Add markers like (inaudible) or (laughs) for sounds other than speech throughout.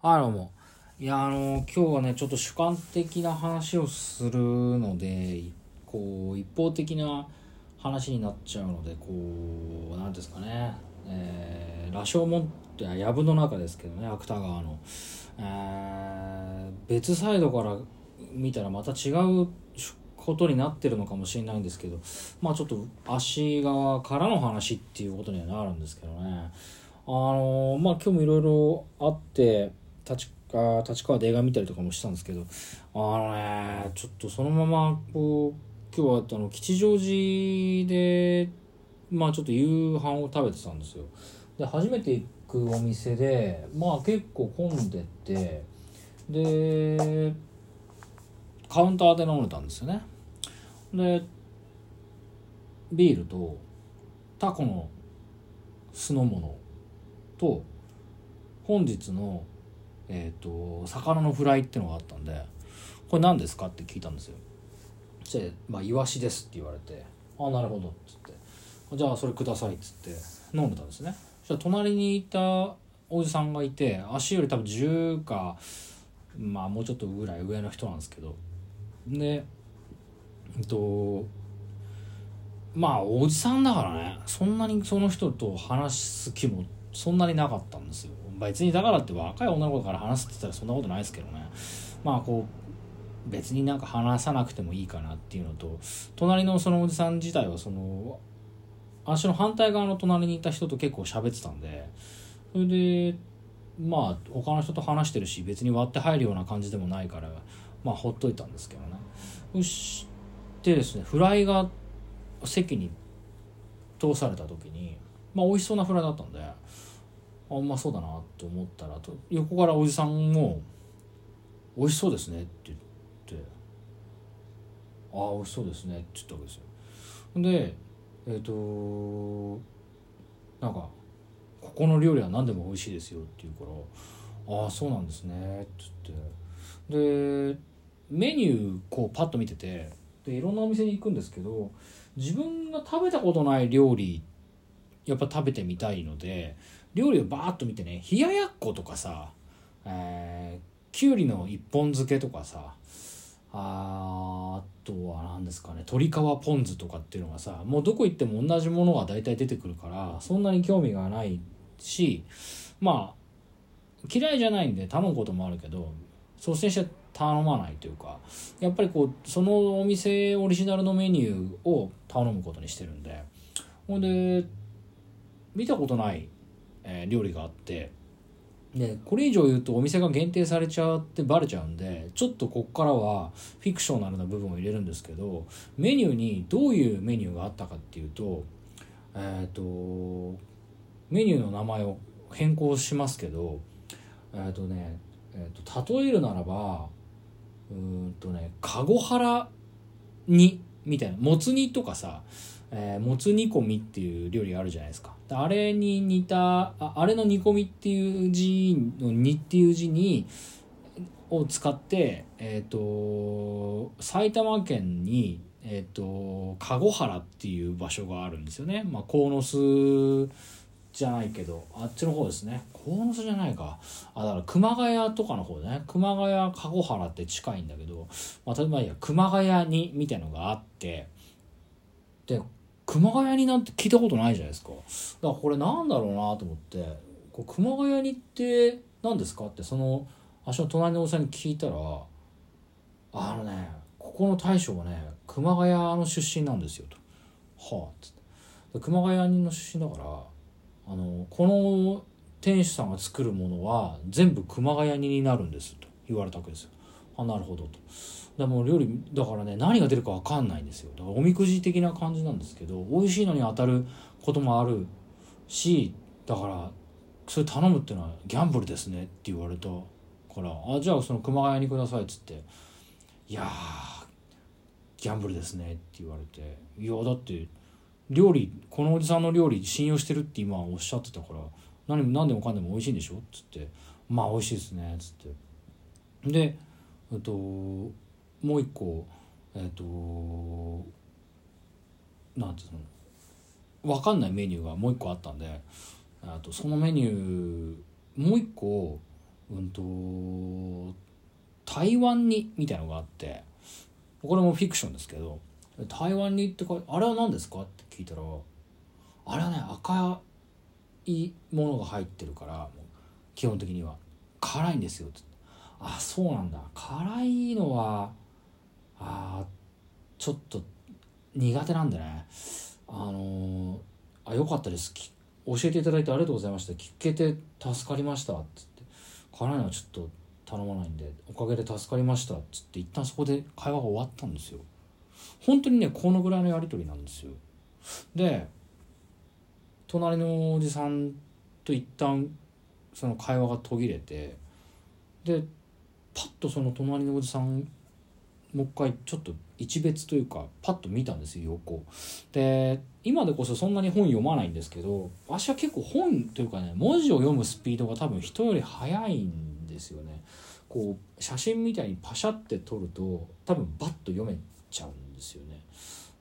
はい、どうも。いや、あの、今日はね、ちょっと主観的な話をするので、こう、一方的な話になっちゃうので、こう、なんですかね、えー、羅生門って、藪の中ですけどね、芥川の。えー、別サイドから見たらまた違うことになってるのかもしれないんですけど、まあちょっと足側からの話っていうことにはなるんですけどね。あのまあ今日もいろいろあって、立あ立川で映画見たりとかもしたんですけどあのねちょっとそのままこう今日はあの吉祥寺でまあちょっと夕飯を食べてたんですよ。で初めて行くお店でまあ結構混んでてでカウンターで飲んでたんですよね。でビールとタコの酢の物と本日のえーと、魚のフライっていうのがあったんで「これ何ですか?」って聞いたんですよ。そして「まあ、イワシです」って言われて「あなるほど」っつって「じゃあそれください」っつって飲んでたんですね。そしたら隣にいたおじさんがいて足より多分10かまあもうちょっとぐらい上の人なんですけど。でえっとまあおじさんだからねそんなにその人と話す気もそんなになかったんですよ。別にだからって若い女の子から話すって言ったらそんなことないですけどね。まあこう別になんか話さなくてもいいかなっていうのと隣のそのおじさん自体はその足の反対側の隣にいた人と結構喋ってたんでそれでまあ他の人と話してるし別に割って入るような感じでもないからまあほっといたんですけどね。そしてですねフライが席に通された時にまあ美味しそうなフライだったんであうまそうだなと思ったらと横からおじさんも「美味しそうですね」って言って「ああ美味しそうですね」って言ったわけですよ。でえっ、となんか「ここの料理は何でも美味しいですよ」って言うから「ああそうなんですね」って言ってでメニューこうパッと見ててでいろんなお店に行くんですけど自分が食べたことない料理やっぱ食べてみたいので料理をバーッと見てね冷ややっことかさ、えー、きゅうりの一本漬けとかさああとは何ですかね鶏皮ポン酢とかっていうのがさもうどこ行っても同じものが大体出てくるからそんなに興味がないしまあ嫌いじゃないんで頼むこともあるけど率先して頼まないというかやっぱりこうそのお店オリジナルのメニューを頼むことにしてるんでほんで見たことないえー、料理があってでこれ以上言うとお店が限定されちゃってバレちゃうんでちょっとこっからはフィクショナルな部分を入れるんですけどメニューにどういうメニューがあったかっていうとえっ、ー、とメニューの名前を変更しますけどえっ、ー、とね、えーと、例えるならばうんとね籠原煮みたいな。もつ煮とかさえー、もつ煮込みっていう料理あるじゃないですか。あれに似たああれの煮込みっていう字の「煮」っていう字にを使ってえっ、ー、と埼玉県にえっ、ー、と籠原っていう場所があるんですよね。まあ鴻巣じゃないけどあっちの方ですね。鴻巣じゃないか。あだから熊谷とかの方ね。熊谷籠原って近いんだけど、まあ、例えばいや。熊谷にみたいのがあってで熊谷になんて聞いたことないじゃないですか。だからこれなんだろうなと思ってこう熊谷にって何ですかってその足の隣のおじさんに聞いたらあのねここの大将はね熊谷の出身なんですよと。はあっつって。熊谷の出身だからあのこの店主さんが作るものは全部熊谷煮になるんですと言われたわけですよ。あなるほどと。でも料理だからね何が出るか分かんないんですよ。だからおみくじ的な感じなんですけど美味しいのに当たることもあるしだからそれ頼むっていうのはギャンブルですねって言われたからあじゃあその熊谷にくださいっつっていやギャンブルですねって言われていやだって料理このおじさんの料理信用してるって今おっしゃってたから何何でもかんでも美味しいんでしょ？っつって。まあ美味しいですね。っつって。でえっともう一個えっとなんていうの？分かんないメニューがもう一個あったんであとそのメニューもう一個うんと台湾にみたいのがあってこれもフィクションですけど台湾にってかあれは何ですか？って聞いたらあれはね赤いものが入ってるから基本的には辛いんですよってあそうなんだ。辛いのはあちょっと苦手なんでね。あの、あよかったです。教えていただいてありがとうございました。聞けて助かりました。っつって。辛いのはちょっと頼まないんでおかげで助かりました。っつって一旦そこで会話が終わったんですよ。本当にねこのぐらいのやり取りなんですよ。で隣のおじさんと一旦その会話が途切れてでパッとその隣のおじさんもう一回ちょっと一別というかパッと見たんですよ横。で今でこそそんなに本読まないんですけど私は結構本というかね文字を読むスピードが多分人より速いんですよね。こう写真みたいにパシャって撮ると多分バッと読めちゃうんですよね。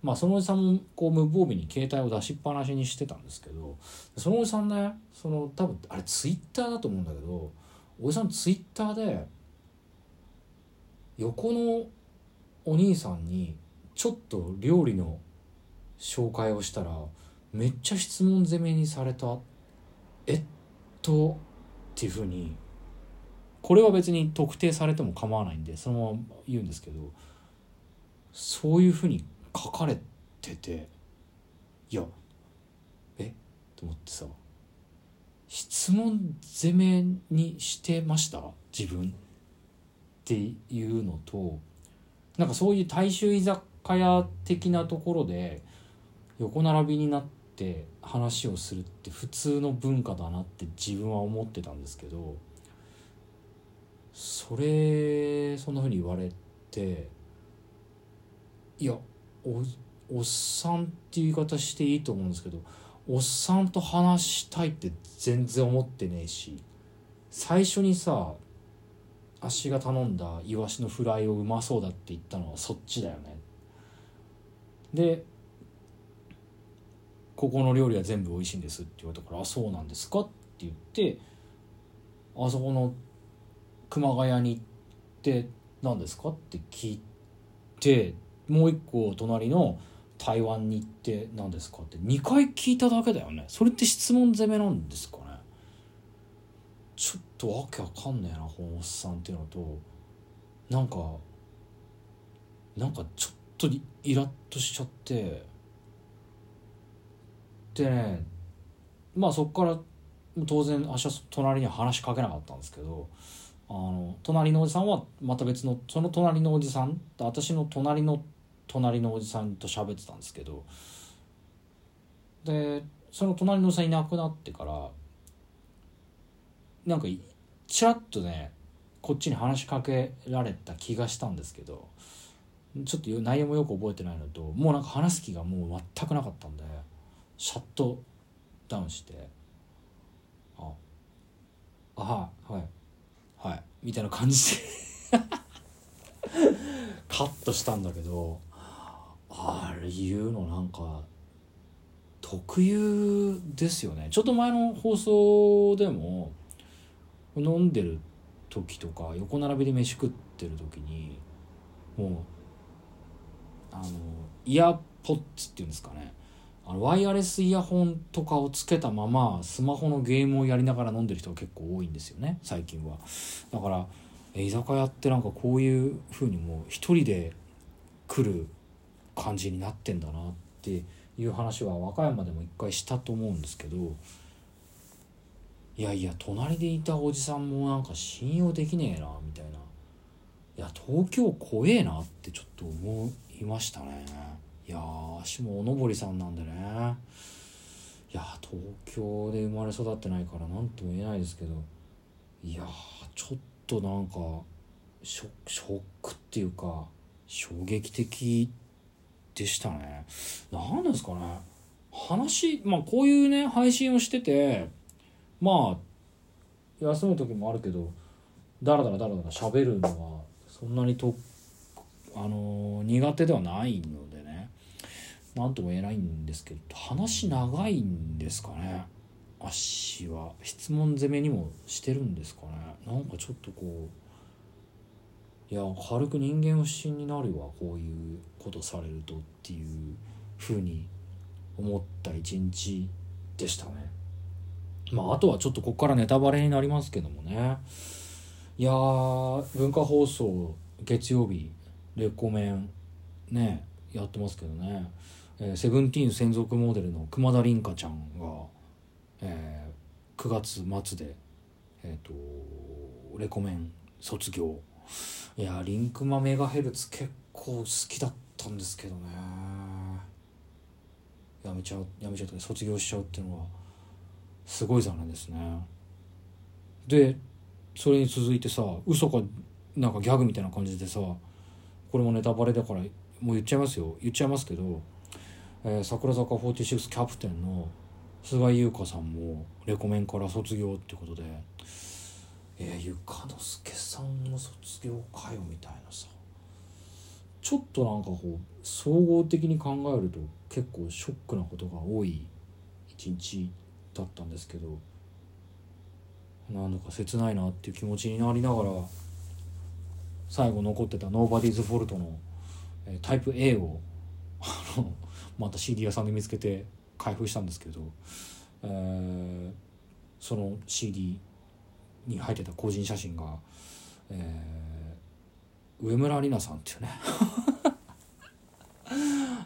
まあそのおじさんもこう無防備に携帯を出しっぱなしにしてたんですけどそのおじさんねその多分あれツイッターだと思うんだけどおじさんツイッターで横のお兄さんにちょっと料理の紹介をしたらめっちゃ質問攻めにされたえっとっていうふうにこれは別に特定されても構わないんでそのまま言うんですけどそういうふうに書かれてていやえ？と思ってさ質問攻めにしてました？自分っていうのとなんかそういう大衆居酒屋的なところで横並びになって話をするって普通の文化だなって自分は思ってたんですけどそれそんなふうに言われていやおおっさんっていう言い方していいと思うんですけどおっさんと話したいって全然思ってねえし最初にさ足が頼んだイワシのフライをうまそうだって言ったのはそっちだよねでここの料理は全部美味しいんですって言われたから「あそうなんですか?」って言ってあそこの熊谷に行って「何ですか?」って聞いてもう一個隣の台湾に行って何ですかって。2回聞いただけだよね。それって質問攻めなんですかね。ちょっとわけわかんねえなこのおっさんっていうのと。なんかなんかちょっとイラッとしちゃって。でねまあそっから当然私は隣には話しかけなかったんですけどあの隣のおじさんはまた別のその隣のおじさん私の隣の隣のおじさんと喋ってたんですけどでその隣のおじさんいなくなってからなんかちらっとねこっちに話しかけられた気がしたんですけどちょっと内容もよく覚えてないのともうなんか話す気がもう全くなかったんでシャットダウンして「ああはいはいはい」みたいな感じで (laughs) カットしたんだけどあれ言うのなんか特有ですよね。ちょっと前の放送でも飲んでる時とか横並びで飯食ってる時にもうあのイヤポッツっていうんですかね。あのワイヤレスイヤホンとかをつけたままスマホのゲームをやりながら飲んでる人が結構多いんですよね最近は。だから居酒屋ってなんかこういう風にもう一人で来る感じになってんだなっていう話は和歌山でも一回したと思うんですけどいやいや隣でいたおじさんもなんか信用できねえなみたいな。いや東京怖えなってちょっと思いましたね。いや足もおのぼりさんなんでね。いや東京で生まれ育ってないから何とも言えないですけどいやちょっとなんかショショックっていうか衝撃的ってでしたね。何ですかね。話まあこういうね配信をしててまあ休む時もあるけどだらだらだらだら喋るのはそんなにとあの苦手ではないのでね。何とも言えないんですけど話長いんですかね。足は。質問攻めにもしてるんですかね。なんかちょっとこういや軽く人間不信になるわこういうことされるとっていうふうに思った一日でしたね。まああとはちょっとここからネタバレになりますけどもね。いや文化放送月曜日レコメンねやってますけどね、えー、セブンティーン専属モデルの熊田凛香ちゃんが、えー、9月末でえっ、ー、とレコメン卒業。いやリンクマメガヘルツ結構好きだったんですけどね。やめちゃうやめちゃう卒業しちゃうっていうのはすごい残念ですね。でそれに続いてさ嘘かなんかギャグみたいな感じでさこれもネタバレだからもう言っちゃいますよ。言っちゃいますけど、えー、桜坂46キャプテンの菅井優香さんもレコメンから卒業ってことでえー、ゆかのすけさんの卒業かよみたいなさ。ちょっとなんかこう総合的に考えると結構ショックなことが多い一日だったんですけどなんだか切ないなっていう気持ちになりながら最後残ってた「ノーバディーズ・フォルトの」えタイプ A をあのまた CD 屋さんで見つけて開封したんですけど、えー、その CD に入ってた個人写真が、えー、上村里奈さんっていうね。(laughs)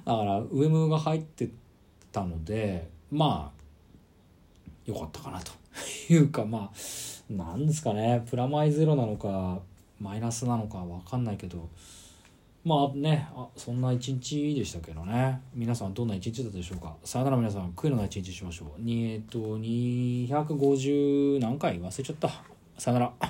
だから上村が入ってたのでまあよかったかなというかまあなんですかね。プラマイゼロなのかマイナスなのか分かんないけどまあねあそんな一日でしたけどね。皆さんどんな一日だったでしょうか？さよなら皆さん悔いのない一日しましょう。にえっと250何回？忘れちゃった。さよなら。